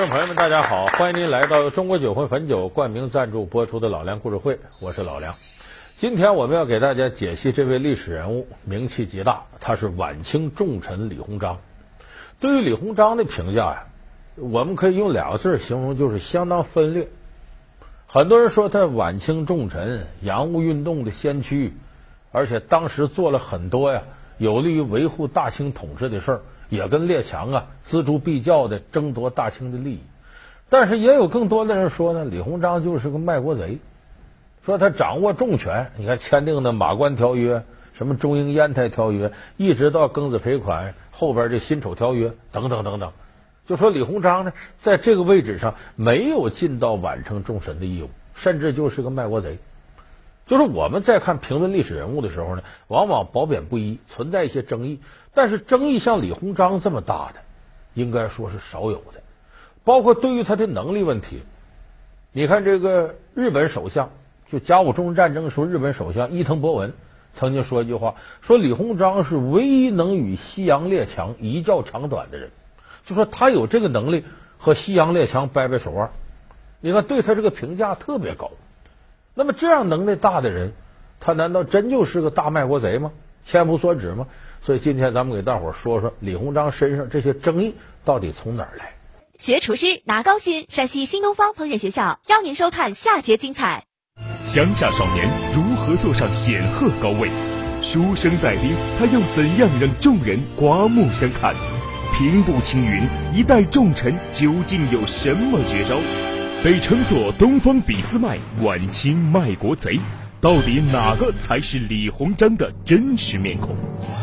观众朋友们，大家好！欢迎您来到中国酒会汾酒冠名赞助播出的《老梁故事会》，我是老梁。今天我们要给大家解析这位历史人物，名气极大，他是晚清重臣李鸿章。对于李鸿章的评价呀，我们可以用两个字形容，就是相当分裂。很多人说他晚清重臣、洋务运动的先驱，而且当时做了很多呀有利于维护大清统治的事儿。也跟列强啊锱铢必较的争夺大清的利益，但是也有更多的人说呢，李鸿章就是个卖国贼，说他掌握重权。你看签订的《马关条约》、什么《中英烟台条约》，一直到庚子赔款后边的《辛丑条约》等等等等，就说李鸿章呢在这个位置上没有尽到晚成重臣的义务，甚至就是个卖国贼。就是我们在看评论历史人物的时候呢，往往褒贬不一，存在一些争议。但是争议像李鸿章这么大的，应该说是少有的。包括对于他的能力问题，你看这个日本首相，就甲午中日战争的时候，日本首相伊藤博文曾经说一句话，说李鸿章是唯一能与西洋列强一较长短的人，就说他有这个能力和西洋列强掰掰手腕。你看对他这个评价特别高。那么这样能耐大的人，他难道真就是个大卖国贼吗？千夫所指吗？所以今天咱们给大伙儿说说李鸿章身上这些争议到底从哪儿来？学厨师拿高薪，山西新东方烹饪学校邀您收看下节精彩。乡下少年如何坐上显赫高位？书生带兵，他又怎样让众人刮目相看？平步青云，一代重臣究竟有什么绝招？被称作东方俾斯麦、晚清卖国贼，到底哪个才是李鸿章的真实面孔？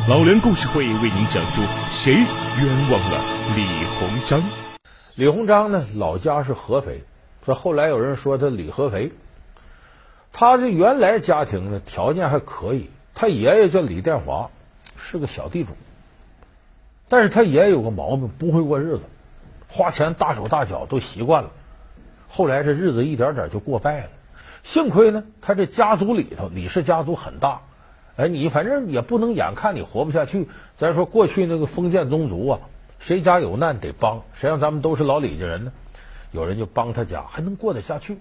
老梁故事会为您讲述谁冤枉了李鸿章。李鸿章呢，老家是合肥，说后来有人说他李合肥。他的原来家庭呢，条件还可以，他爷爷叫李殿华，是个小地主。但是他爷爷有个毛病，不会过日子，花钱大手大脚都习惯了。后来这日子一点点就过败了，幸亏呢，他这家族里头李氏家族很大，哎，你反正也不能眼看你活不下去。咱说过去那个封建宗族啊，谁家有难得帮，谁让咱们都是老李家人呢？有人就帮他家，还能过得下去。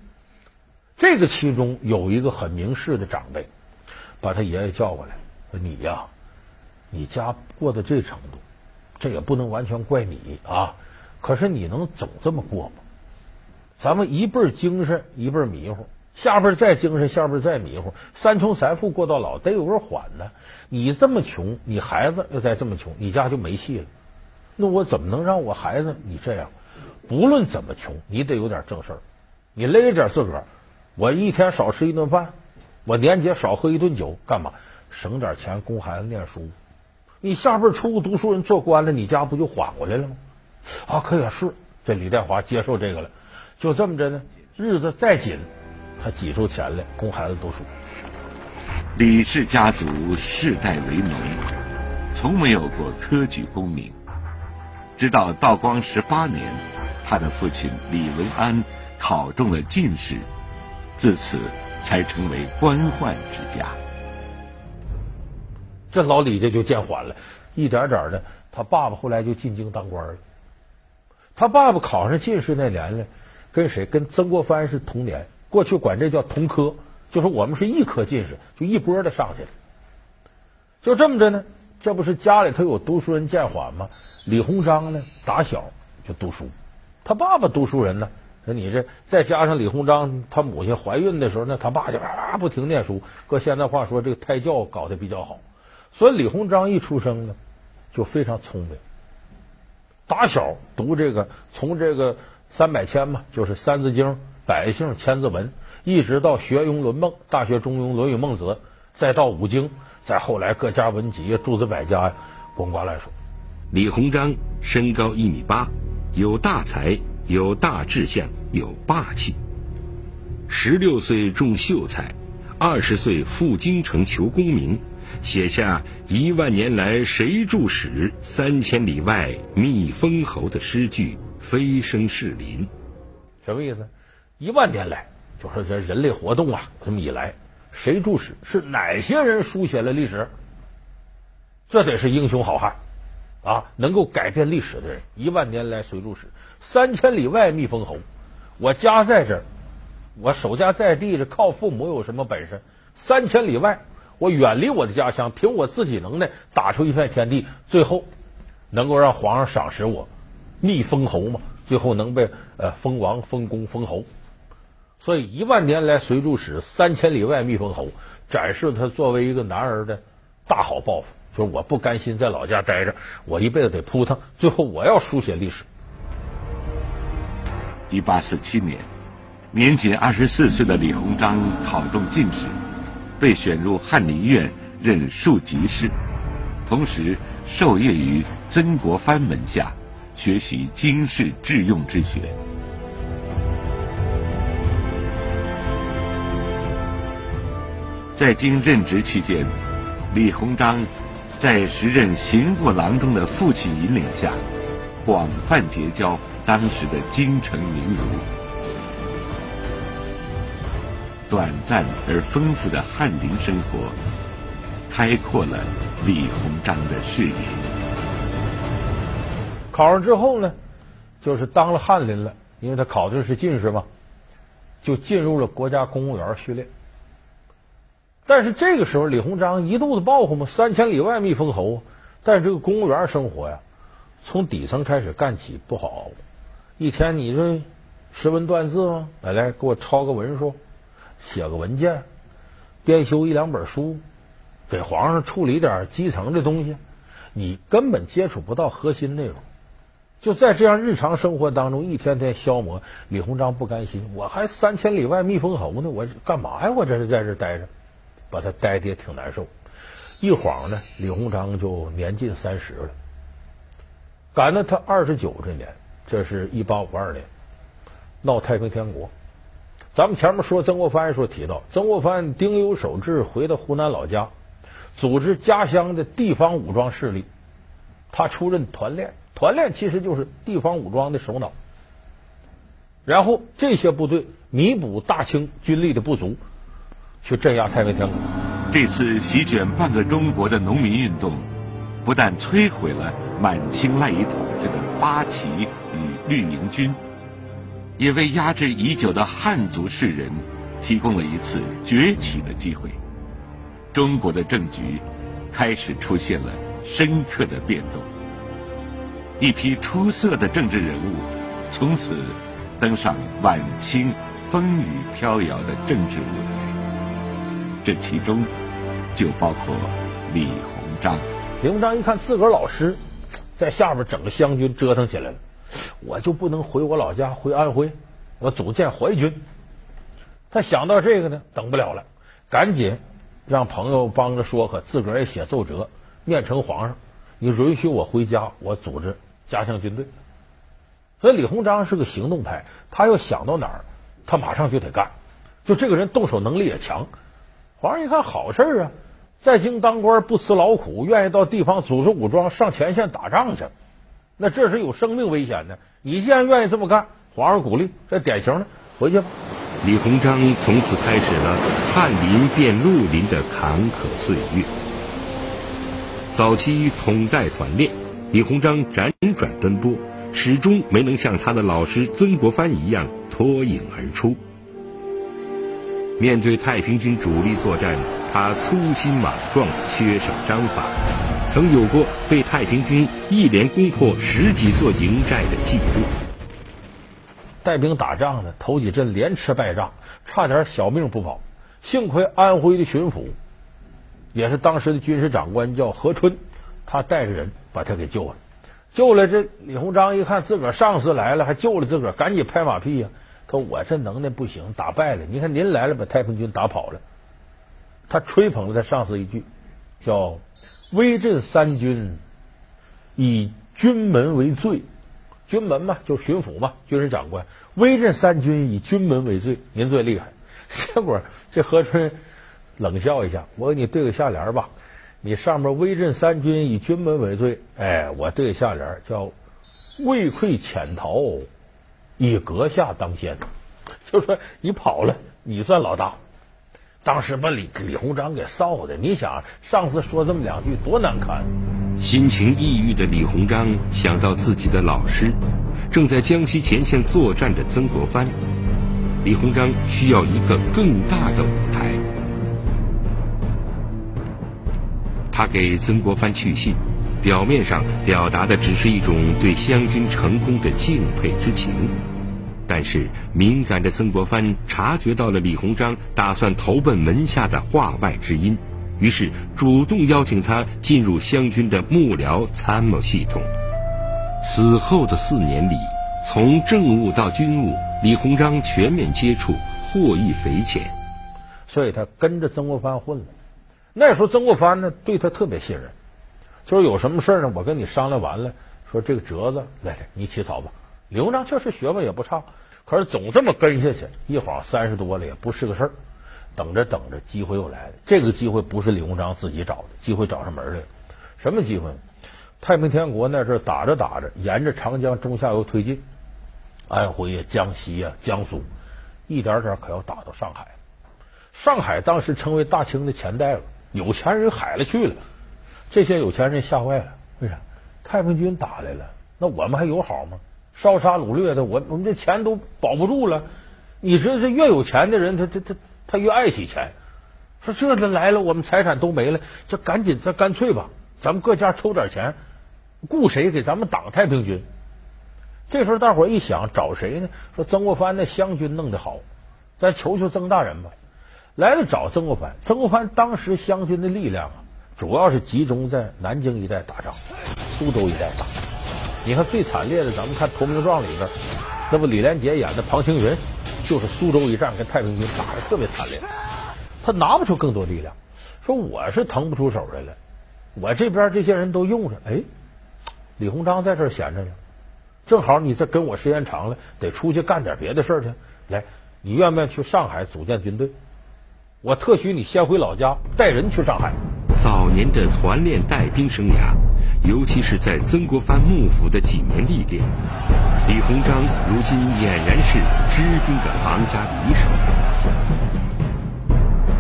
这个其中有一个很明事的长辈，把他爷爷叫过来，说：“你呀，你家过到这程度，这也不能完全怪你啊。可是你能总这么过吗？”咱们一辈儿精神，一辈儿迷糊，下边再精神，下边再迷糊，三穷三富过到老，得有个缓呢。你这么穷，你孩子又再这么穷，你家就没戏了。那我怎么能让我孩子你这样？不论怎么穷，你得有点正事儿。你勒着点自个儿，我一天少吃一顿饭，我年节少喝一顿酒，干嘛？省点钱供孩子念书。你下辈出个读书人做官了，你家不就缓过来了吗？啊，可也是。这李代华接受这个了。就这么着呢，日子再紧，他挤出钱来供孩子读书。李氏家族世代为农，从没有过科举功名。直到道光十八年，他的父亲李文安考中了进士，自此才成为官宦之家。这老李家就见缓了，一点点的，他爸爸后来就进京当官了。他爸爸考上进士那年呢。跟谁？跟曾国藩是同年，过去管这叫同科，就是我们是一科进士，就一波的上去了。就这么着呢，这不是家里头有读书人见缓吗？李鸿章呢，打小就读书，他爸爸读书人呢，说你这再加上李鸿章他母亲怀孕的时候呢，他爸就啊不停念书。搁现在话说，这个胎教搞得比较好，所以李鸿章一出生呢，就非常聪明。打小读这个，从这个。三百千嘛，就是《三字经》《百姓千字文》，一直到学庸论孟，《大学》《中庸》《论语》《孟子》，再到五经，再后来各家文集、诸子百家呀，滚瓜烂熟。李鸿章身高一米八，有大才，有大志向，有霸气。十六岁中秀才，二十岁赴京城求功名，写下“一万年来谁著史，三千里外觅封侯”的诗句。飞升士林，什么意思？一万年来，就说这人类活动啊，这么以来，谁注史？是哪些人书写了历史？这得是英雄好汉啊，能够改变历史的人，一万年来随注史，三千里外觅封侯。我家在这儿，我守家在地，这靠父母有什么本事？三千里外，我远离我的家乡，凭我自己能耐打出一片天地，最后能够让皇上赏识我，觅封侯嘛，最后能被呃封王、封公、封侯。所以一万年来随入史，三千里外觅封侯，展示他作为一个男儿的大好抱负。就是我不甘心在老家待着，我一辈子得扑腾，最后我要书写历史。一八四七年，年仅二十四岁的李鸿章考中进士，被选入翰林院任庶吉士，同时授业于曾国藩门下，学习经世致用之学。在京任职期间，李鸿章。在时任刑部郎中的父亲引领下，广泛结交当时的京城名儒。短暂而丰富的翰林生活，开阔了李鸿章的视野。考上之后呢，就是当了翰林了，因为他考的是进士嘛，就进入了国家公务员序列。但是这个时候，李鸿章一肚子抱负嘛，三千里外觅封侯。但是这个公务员生活呀，从底层开始干起不好熬。一天你这识文断字吗？来来，给我抄个文书，写个文件，编修一两本书，给皇上处理点基层的东西，你根本接触不到核心内容。就在这样日常生活当中，一天天消磨。李鸿章不甘心，我还三千里外觅封侯呢，我干嘛呀？我这是在这待着。把他待的也挺难受，一晃呢，李鸿章就年近三十了。赶到他二十九这年，这是一八五二年，闹太平天国。咱们前面说曾国藩说提到，曾国藩丁忧守志回到湖南老家，组织家乡的地方武装势力，他出任团练，团练其实就是地方武装的首脑。然后这些部队弥补大清军力的不足。去镇压太平天国。这次席卷半个中国的农民运动，不但摧毁了满清赖以统治的八旗与绿营军，也为压制已久的汉族士人提供了一次崛起的机会。中国的政局开始出现了深刻的变动，一批出色的政治人物从此登上晚清风雨飘摇的政治舞台。这其中就包括李鸿章。李鸿章一看自个儿老师在下边整个湘军折腾起来了，我就不能回我老家回安徽，我组建淮军。他想到这个呢，等不了了，赶紧让朋友帮着说和，自个儿也写奏折，面呈皇上，你允许我回家，我组织家乡军队。所以李鸿章是个行动派，他要想到哪儿，他马上就得干。就这个人动手能力也强。皇上一看好事啊，在京当官不辞劳苦，愿意到地方组织武装上前线打仗去，那这是有生命危险的。你既然愿意这么干，皇上鼓励，这典型的，回去吧。李鸿章从此开始了翰林变绿林的坎坷岁月。早期统带团练，李鸿章辗转奔波，始终没能像他的老师曾国藩一样脱颖而出。面对太平军主力作战，他粗心莽撞、缺少章法，曾有过被太平军一连攻破十几座营寨的记录。带兵打仗呢，头几阵连吃败仗，差点小命不保。幸亏安徽的巡抚，也是当时的军事长官，叫何春，他带着人把他给救了。救了这李鸿章一看自个儿上司来了，还救了自个儿，赶紧拍马屁呀。他我这能耐不行，打败了。你看您来了，把太平军打跑了。他吹捧了他上司一句，叫“威震三军，以军门为罪”。军门嘛，就巡抚嘛，军事长官。威震三军，以军门为罪，您最厉害。结果这何春冷笑一下，我给你对个下联吧。你上面“威震三军，以军门为罪”，哎，我对个下联叫“畏溃潜逃”。以阁下当先，就说你跑了，你算老大。当时把李李鸿章给臊的，你想上次说这么两句多难堪。心情抑郁的李鸿章想到自己的老师正在江西前线作战的曾国藩，李鸿章需要一个更大的舞台。他给曾国藩去信，表面上表达的只是一种对湘军成功的敬佩之情，但是敏感的曾国藩察觉到了李鸿章打算投奔门下的话外之音。于是主动邀请他进入湘军的幕僚参谋系统。此后的四年里，从政务到军务，李鸿章全面接触，获益匪浅。所以他跟着曾国藩混了。那时候曾国藩呢对他特别信任，就是有什么事呢，我跟你商量完了，说这个折子来来你起草吧。李鸿章确实学问也不差，可是总这么跟下去，一晃三十多了也不是个事儿。等着等着，机会又来了。这个机会不是李鸿章自己找的，机会找上门来了。什么机会？太平天国那阵打着打着，沿着长江中下游推进，安徽呀、江西呀、江苏，一点点可要打到上海。上海当时成为大清的钱袋子，有钱人海了去了。这些有钱人吓坏了，为啥？太平军打来了，那我们还有好吗？烧杀掳掠的，我我们这钱都保不住了。你说，这越有钱的人，他他他。他越爱惜钱，说这他来了，我们财产都没了，这赶紧，咱干脆吧，咱们各家抽点钱，雇谁给咱们挡太平军？这时候大伙一想，找谁呢？说曾国藩那湘军弄得好，咱求求曾大人吧。来了找曾国藩，曾国藩当时湘军的力量啊，主要是集中在南京一带打仗，苏州一带打。你看最惨烈的，咱们看《投名状》里边，那不李连杰演的庞青云。就是苏州一战跟太平军打的特别惨烈，他拿不出更多力量，说我是腾不出手来了，我这边这些人都用着，哎，李鸿章在这儿闲着呢，正好你这跟我时间长了，得出去干点别的事儿去，来，你愿不愿意去上海组建军队？我特许你先回老家带人去上海。早年的团练带兵生涯，尤其是在曾国藩幕府的几年历练，李鸿章如今俨然是知兵的行家里手。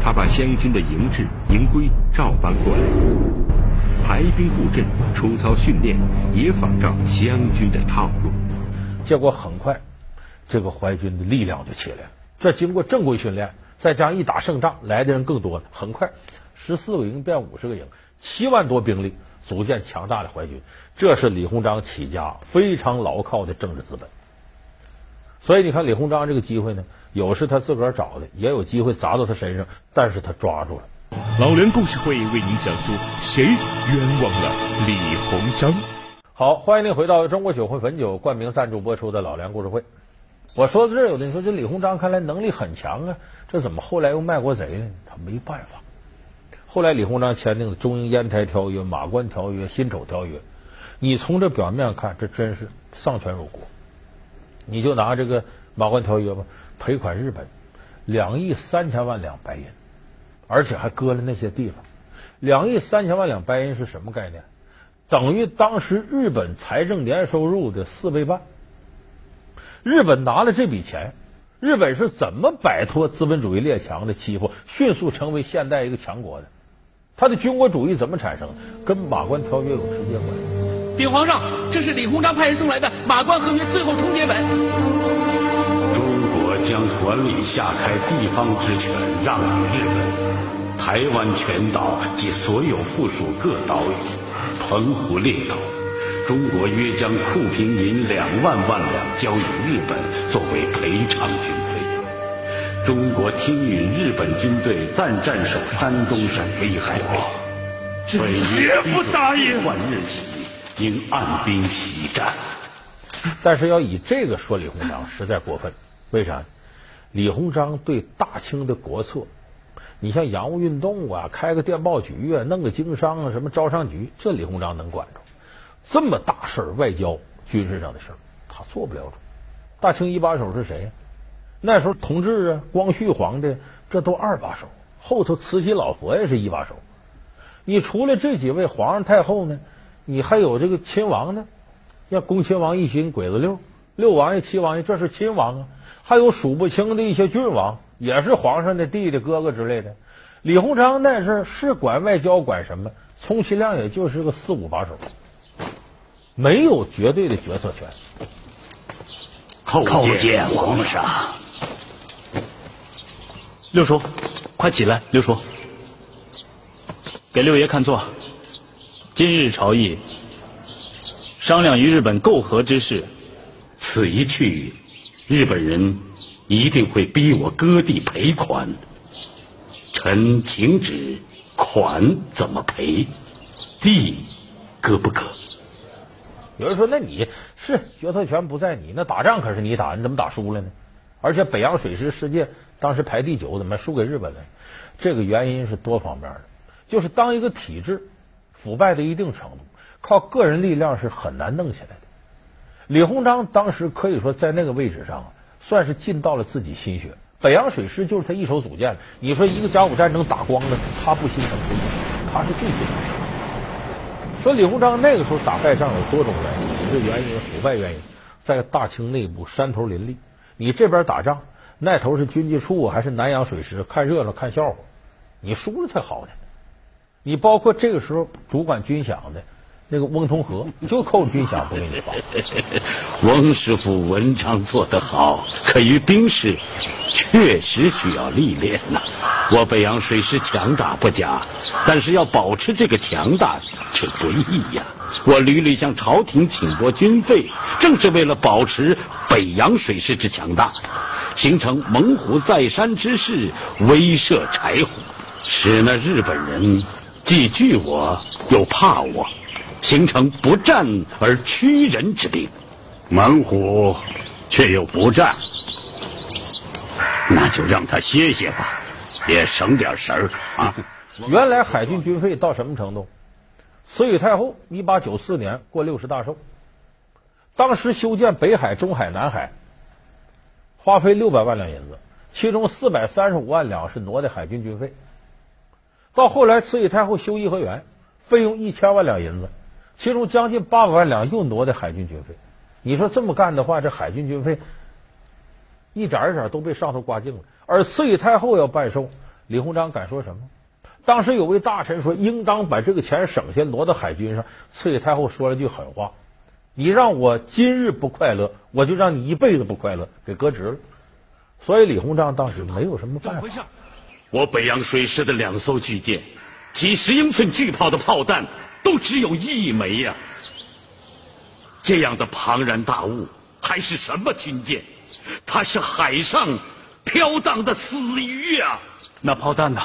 他把湘军的营制、营规照搬过来，排兵布阵、出操训练也仿照湘军的套路。结果很快，这个淮军的力量就起来了。这经过正规训练，再加上一打胜仗，来的人更多了，很快。十四个营变五十个营，七万多兵力组建强大的淮军，这是李鸿章起家非常牢靠的政治资本。所以你看，李鸿章这个机会呢，有是他自个儿找的，也有机会砸到他身上，但是他抓住了。老梁故事会为您讲述谁冤枉了李鸿章。好，欢迎您回到中国酒会汾酒冠名赞助播出的老梁故事会。我说到这儿，有的人说这李鸿章看来能力很强啊，这怎么后来又卖国贼了？他没办法。后来，李鸿章签订的《中英烟台条约》《马关条约》《辛丑条约》，你从这表面看，这真是丧权辱国。你就拿这个《马关条约》吧，赔款日本两亿三千万两白银，而且还割了那些地方。两亿三千万两白银是什么概念？等于当时日本财政年收入的四倍半。日本拿了这笔钱。日本是怎么摆脱资本主义列强的欺负，迅速成为现代一个强国的？他的军国主义怎么产生？跟马关条约有直接关系。禀皇上，这是李鸿章派人送来的马关合约最后通牒本。中国将管理下开地方之权让与日本，台湾全岛及所有附属各岛屿，澎湖列岛。中国约将库平银两万万两交与日本，作为赔偿军费。中国听允日本军队暂战守山东省威海卫，本绝不答应。换日起，应按兵起战。但是要以这个说李鸿章，实在过分。为啥？李鸿章对大清的国策，你像洋务运动啊，开个电报局啊，弄个经商啊，什么招商局，这李鸿章能管着。这么大事儿，外交、军事上的事儿，他做不了主。大清一把手是谁？那时候同治啊、光绪皇帝，这都二把手。后头慈禧老佛爷是一把手。你除了这几位皇上太后呢，你还有这个亲王呢，像恭亲王奕欣、鬼子六、六王爷、七王爷，这是亲王啊。还有数不清的一些郡王，也是皇上的弟弟、哥哥之类的。李鸿章那是是管外交，管什么？充其量也就是个四五把手，没有绝对的决策权。叩见皇上。六叔，快起来！六叔，给六爷看座。今日朝议商量与日本媾和之事，此一去，日本人一定会逼我割地赔款。臣请旨，款怎么赔？地割不割？有人说：“那你是决策权不在你，那打仗可是你打，你怎么打输了呢？而且北洋水师世界当时排第九，怎么输给日本了？这个原因是多方面的，就是当一个体制腐败到一定程度，靠个人力量是很难弄起来的。李鸿章当时可以说在那个位置上，算是尽到了自己心血。北洋水师就是他一手组建的，你说一个甲午战争打光了，他不心疼谁心？他是最心疼。”说李鸿章那个时候打败仗有多种原因，体制原因、腐败原因，在大清内部山头林立。你这边打仗，那头是军机处还是南洋水师？看热闹看笑话，你输了才好呢。你包括这个时候主管军饷的那个翁同龢，就扣军饷不给你发。翁师傅文章做得好，可于兵事确实需要历练呐。我北洋水师强大不假，但是要保持这个强大却不易呀。我屡屡向朝廷请拨军费，正是为了保持北洋水师之强大，形成猛虎在山之势，威慑柴虎，使那日本人既惧我又怕我，形成不战而屈人之兵。猛虎却又不战，那就让他歇歇吧。也省点神儿啊！原来海军军费到什么程度？慈禧太后一八九四年过六十大寿，当时修建北海、中海、南海，花费六百万两银子，其中四百三十五万两是挪的海军军费。到后来慈禧太后修颐和园，费用一千万两银子，其中将近八百万两又挪的海军军费。你说这么干的话，这海军军费一点一点都被上头刮净了。而慈禧太后要办寿，李鸿章敢说什么？当时有位大臣说，应当把这个钱省下挪到海军上。慈禧太后说了句狠话：“你让我今日不快乐，我就让你一辈子不快乐。”给革职了。所以李鸿章当时没有什么办法。我北洋水师的两艘巨舰，几十英寸巨炮的炮弹都只有一枚呀！这样的庞然大物，还是什么军舰？它是海上。飘荡的死鱼啊！那炮弹呢？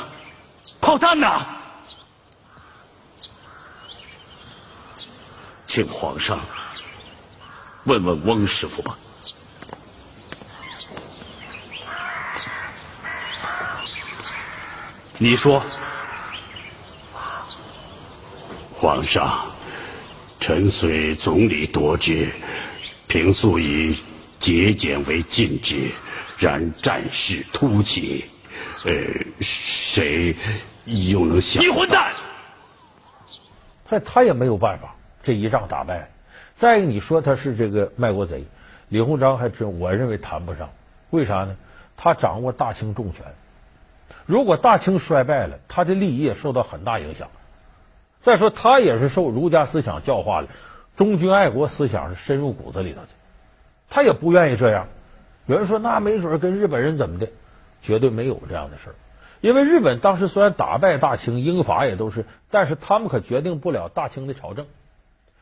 炮弹呢？请皇上问问翁师傅吧。你说，皇上，臣虽总理夺职，平素以节俭为禁之。然战事突起，呃，谁又能想？你混蛋！他他也没有办法，这一仗打败。再一个，你说他是这个卖国贼，李鸿章还真我认为谈不上。为啥呢？他掌握大清重权，如果大清衰败了，他的利益也受到很大影响。再说，他也是受儒家思想教化了，忠君爱国思想是深入骨子里头去，他也不愿意这样。有人说，那没准跟日本人怎么的？绝对没有这样的事儿，因为日本当时虽然打败大清，英法也都是，但是他们可决定不了大清的朝政。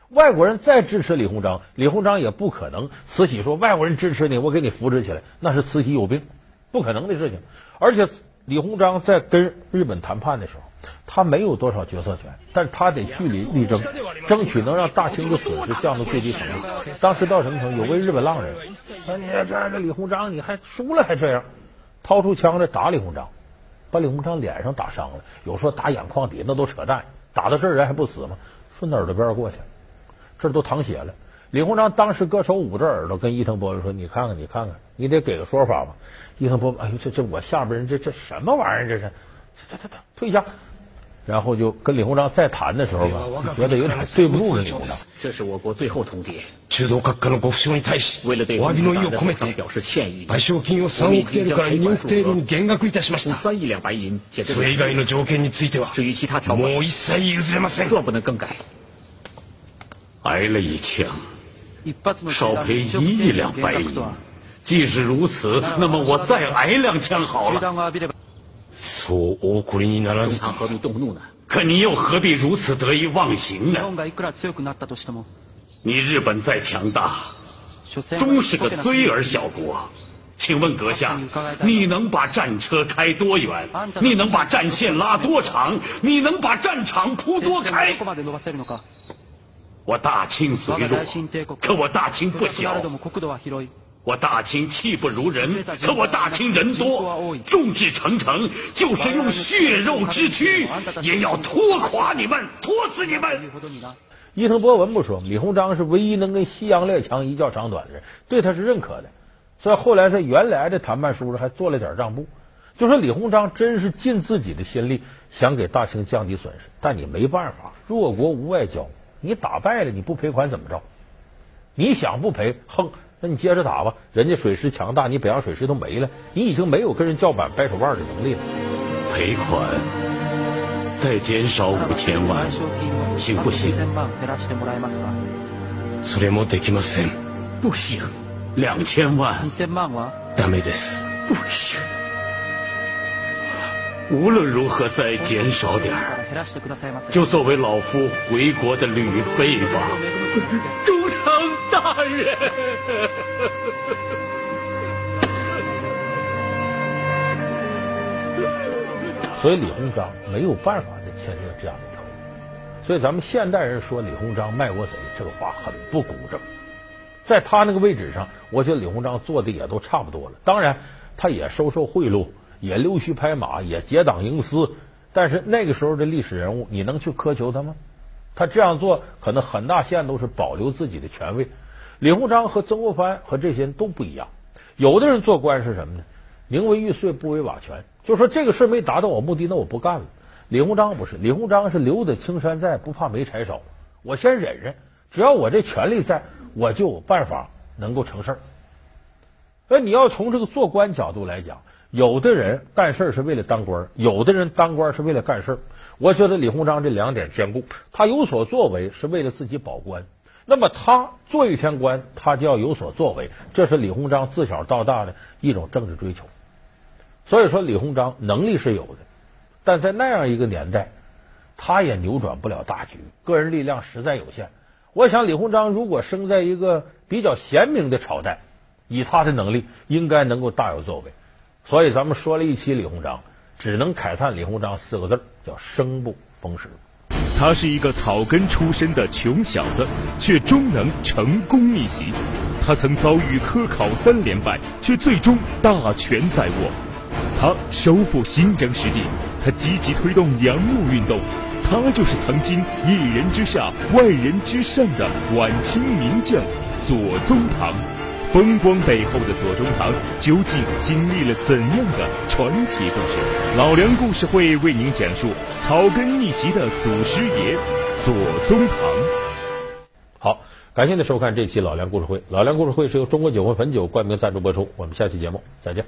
外国人再支持李鸿章，李鸿章也不可能。慈禧说：“外国人支持你，我给你扶持起来。”那是慈禧有病，不可能的事情。而且李鸿章在跟日本谈判的时候，他没有多少决策权，但是他得据理力争，争取能让大清的损失降到最低程度。当时到什么程度？有位日本浪人。说你这这李鸿章，你还输了还这样，掏出枪来打李鸿章，把李鸿章脸上打伤了。有说打眼眶底，那都扯淡。打到这儿人还不死吗？顺耳朵边过去，这都淌血了。李鸿章当时搁手捂着耳朵，跟伊藤博文说：“你看看，你看看，你得给个说法吧。”伊藤博文，哎呦，这这我下边人这这什么玩意儿？这是，他他他退下。然后就跟李鸿章再谈的时候吧，就觉得有点对不住这李鸿章。这是我国最后通牒。中道閣下のご負傷に対し、為了對お詫びの意を込めて、表示歉意，賠償金を3億デルから2億程度に減額いたしました。三亿两白银，且それ以外の条件については、至于其他条款もう一切譲れません。断不能更改。挨了一枪，少赔一亿两白银。既是如此，那么我再挨两枪好了。 そうお怒りにならず他何必动怒呢？可你又何必如此得意忘形呢？你日本再强大，终是个追儿小国。请问阁下，你能把战车开多远？你能把战线拉多长？你能把战场铺多开？我大清虽弱，可我大清不小。 我大清气不如人，可我大清人多，众志成城，就是用血肉之躯，也要拖垮你们，拖死你们。伊藤博文不说，李鸿章是唯一能跟西洋列强一较长短的人，对他是认可的。所以后来在原来的谈判书上还做了点让步，就说李鸿章真是尽自己的心力想给大清降低损失，但你没办法，弱国无外交，你打败了你不赔款怎么着？你想不赔，哼。那你接着打吧，人家水师强大，你北洋水师都没了，你已经没有跟人叫板掰手腕的能力了。赔款再减少五千万，行不行？それもできません。不行。两千万。ダメです。不行。 无论如何再减少点儿，就作为老夫回国的旅费吧。主城大人。所以李鸿章没有办法再签订这样的条约。所以咱们现代人说李鸿章卖国贼，这个话很不公正。在他那个位置上，我觉得李鸿章做的也都差不多了。当然，他也收受贿赂。也溜须拍马，也结党营私，但是那个时候的历史人物，你能去苛求他吗？他这样做，可能很大限度是保留自己的权位。李鸿章和曾国藩和这些人都不一样。有的人做官是什么呢？宁为玉碎，不为瓦全。就说这个事没达到我目的，那我不干了。李鸿章不是，李鸿章是留得青山在，不怕没柴烧。我先忍忍，只要我这权力在，我就有办法能够成事儿。那你要从这个做官角度来讲。有的人干事是为了当官，有的人当官是为了干事我觉得李鸿章这两点兼顾，他有所作为是为了自己保官。那么他做一天官，他就要有所作为，这是李鸿章自小到大的一种政治追求。所以说，李鸿章能力是有的，但在那样一个年代，他也扭转不了大局，个人力量实在有限。我想，李鸿章如果生在一个比较贤明的朝代，以他的能力，应该能够大有作为。所以咱们说了一期李鸿章，只能慨叹李鸿章四个字叫生不逢时。他是一个草根出身的穷小子，却终能成功逆袭。他曾遭遇科考三连败，却最终大权在握。他收复新疆失地，他积极推动洋务运动。他就是曾经一人之下，万人之上的晚清名将左宗棠。风光背后的左宗棠究竟经历了怎样的传奇故事？老梁故事会为您讲述草根逆袭的祖师爷左宗棠。好，感谢您收看这期老梁故事会。老梁故事会是由中国酒魂汾酒冠名赞助播出。我们下期节目再见。